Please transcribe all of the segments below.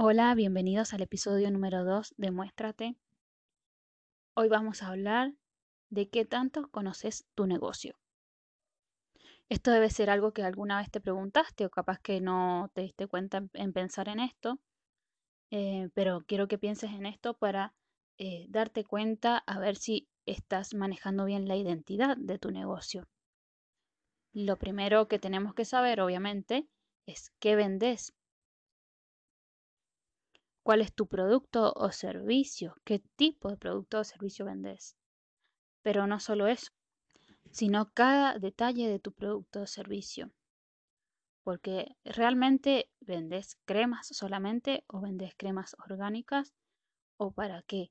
Hola, bienvenidos al episodio número 2 de Muéstrate. Hoy vamos a hablar de qué tanto conoces tu negocio. Esto debe ser algo que alguna vez te preguntaste o capaz que no te diste cuenta en pensar en esto, eh, pero quiero que pienses en esto para eh, darte cuenta a ver si estás manejando bien la identidad de tu negocio. Lo primero que tenemos que saber, obviamente, es qué vendes. ¿Cuál es tu producto o servicio? ¿Qué tipo de producto o servicio vendes? Pero no solo eso, sino cada detalle de tu producto o servicio. Porque realmente vendes cremas solamente o vendes cremas orgánicas o para qué.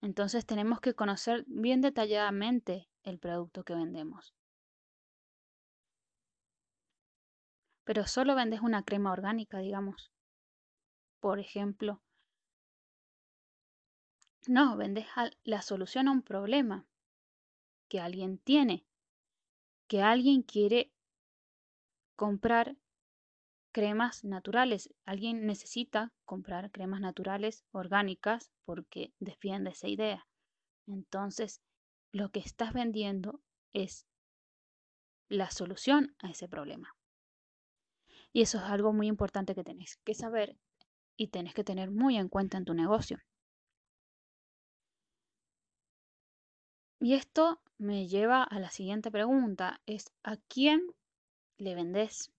Entonces tenemos que conocer bien detalladamente el producto que vendemos. Pero solo vendes una crema orgánica, digamos. Por ejemplo. No, vendes la solución a un problema que alguien tiene, que alguien quiere comprar cremas naturales. Alguien necesita comprar cremas naturales orgánicas porque defiende esa idea. Entonces, lo que estás vendiendo es la solución a ese problema. Y eso es algo muy importante que tenés que saber y tenés que tener muy en cuenta en tu negocio. Y esto me lleva a la siguiente pregunta, es ¿a quién le vendes?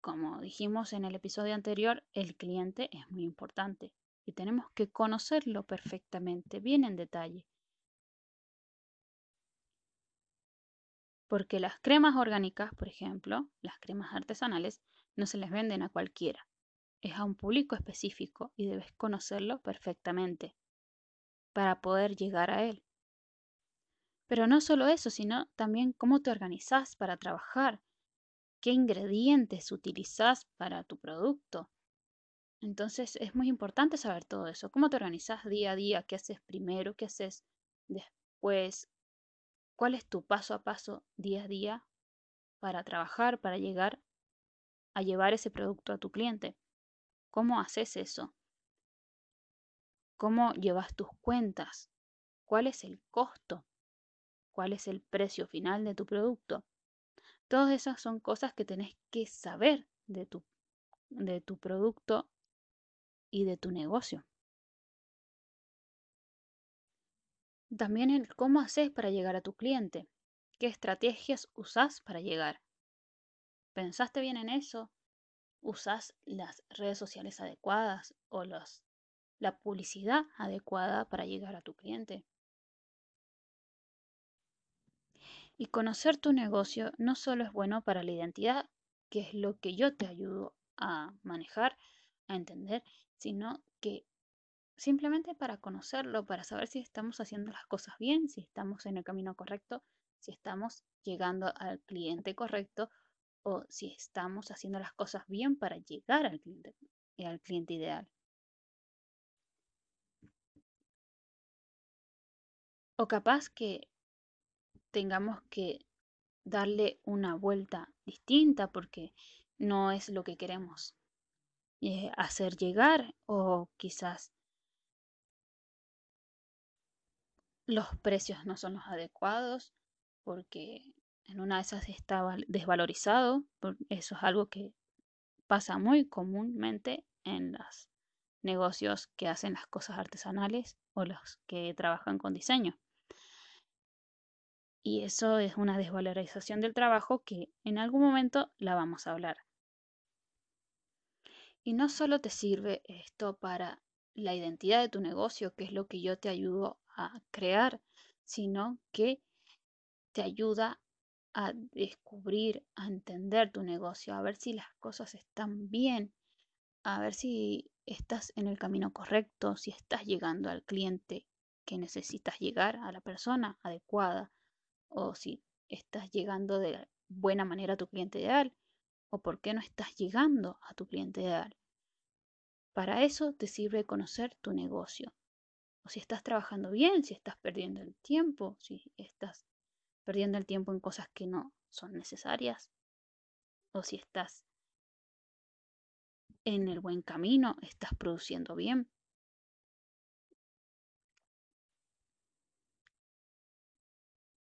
Como dijimos en el episodio anterior, el cliente es muy importante y tenemos que conocerlo perfectamente, bien en detalle. Porque las cremas orgánicas, por ejemplo, las cremas artesanales, no se les venden a cualquiera. Es a un público específico y debes conocerlo perfectamente para poder llegar a él. Pero no solo eso, sino también cómo te organizas para trabajar, qué ingredientes utilizas para tu producto. Entonces es muy importante saber todo eso. ¿Cómo te organizas día a día? ¿Qué haces primero? ¿Qué haces después? ¿Cuál es tu paso a paso día a día para trabajar, para llegar a llevar ese producto a tu cliente? ¿Cómo haces eso? ¿Cómo llevas tus cuentas? ¿Cuál es el costo? ¿Cuál es el precio final de tu producto? Todas esas son cosas que tenés que saber de tu, de tu producto y de tu negocio. También el cómo haces para llegar a tu cliente. ¿Qué estrategias usás para llegar? ¿Pensaste bien en eso? ¿Usás las redes sociales adecuadas o la publicidad adecuada para llegar a tu cliente? Y conocer tu negocio no solo es bueno para la identidad, que es lo que yo te ayudo a manejar, a entender, sino que simplemente para conocerlo, para saber si estamos haciendo las cosas bien, si estamos en el camino correcto, si estamos llegando al cliente correcto o si estamos haciendo las cosas bien para llegar al cliente, al cliente ideal. O capaz que tengamos que darle una vuelta distinta porque no es lo que queremos eh, hacer llegar o quizás los precios no son los adecuados porque en una de esas estaba desvalorizado. Eso es algo que pasa muy comúnmente en los negocios que hacen las cosas artesanales o los que trabajan con diseño. Y eso es una desvalorización del trabajo que en algún momento la vamos a hablar. Y no solo te sirve esto para la identidad de tu negocio, que es lo que yo te ayudo a crear, sino que te ayuda a descubrir, a entender tu negocio, a ver si las cosas están bien, a ver si estás en el camino correcto, si estás llegando al cliente que necesitas llegar, a la persona adecuada, o si estás llegando de buena manera a tu cliente ideal o por qué no estás llegando a tu cliente ideal. Para eso te sirve conocer tu negocio. O si estás trabajando bien, si estás perdiendo el tiempo, si estás perdiendo el tiempo en cosas que no son necesarias, o si estás en el buen camino, estás produciendo bien.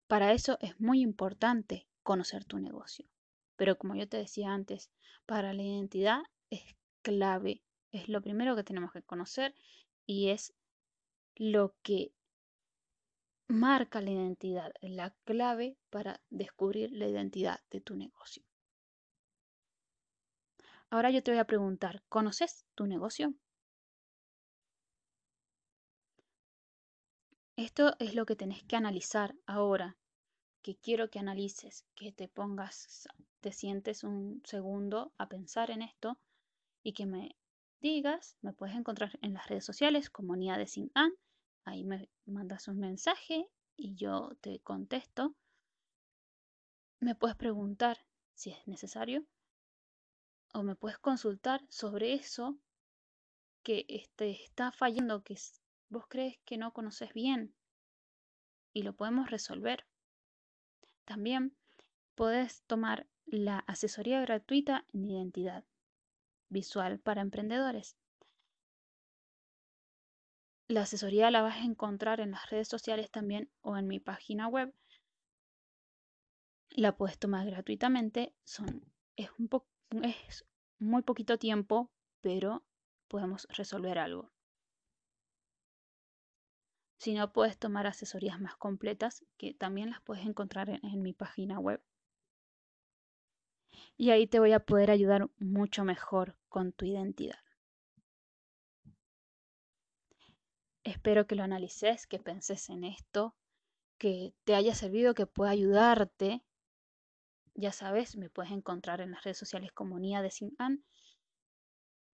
Para eso es muy importante conocer tu negocio. Pero como yo te decía antes, para la identidad es clave, es lo primero que tenemos que conocer y es lo que marca la identidad, la clave para descubrir la identidad de tu negocio. Ahora yo te voy a preguntar, ¿conoces tu negocio? Esto es lo que tenés que analizar ahora, que quiero que analices, que te pongas, te sientes un segundo a pensar en esto y que me digas, me puedes encontrar en las redes sociales como Nia de Sin An, ahí me mandas un mensaje y yo te contesto. Me puedes preguntar si es necesario o me puedes consultar sobre eso que te está fallando, que vos crees que no conoces bien y lo podemos resolver. También puedes tomar la asesoría gratuita en identidad visual para emprendedores. La asesoría la vas a encontrar en las redes sociales también o en mi página web. La puedes tomar gratuitamente. Son, es, un es muy poquito tiempo, pero podemos resolver algo. Si no, puedes tomar asesorías más completas, que también las puedes encontrar en mi página web y ahí te voy a poder ayudar mucho mejor con tu identidad. Espero que lo analices, que penses en esto, que te haya servido, que pueda ayudarte. Ya sabes, me puedes encontrar en las redes sociales como Nia de Sinan.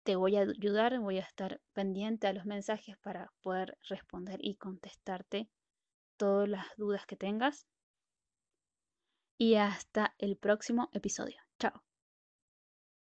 Te voy a ayudar, voy a estar pendiente a los mensajes para poder responder y contestarte todas las dudas que tengas. Y hasta el próximo episodio. Chao.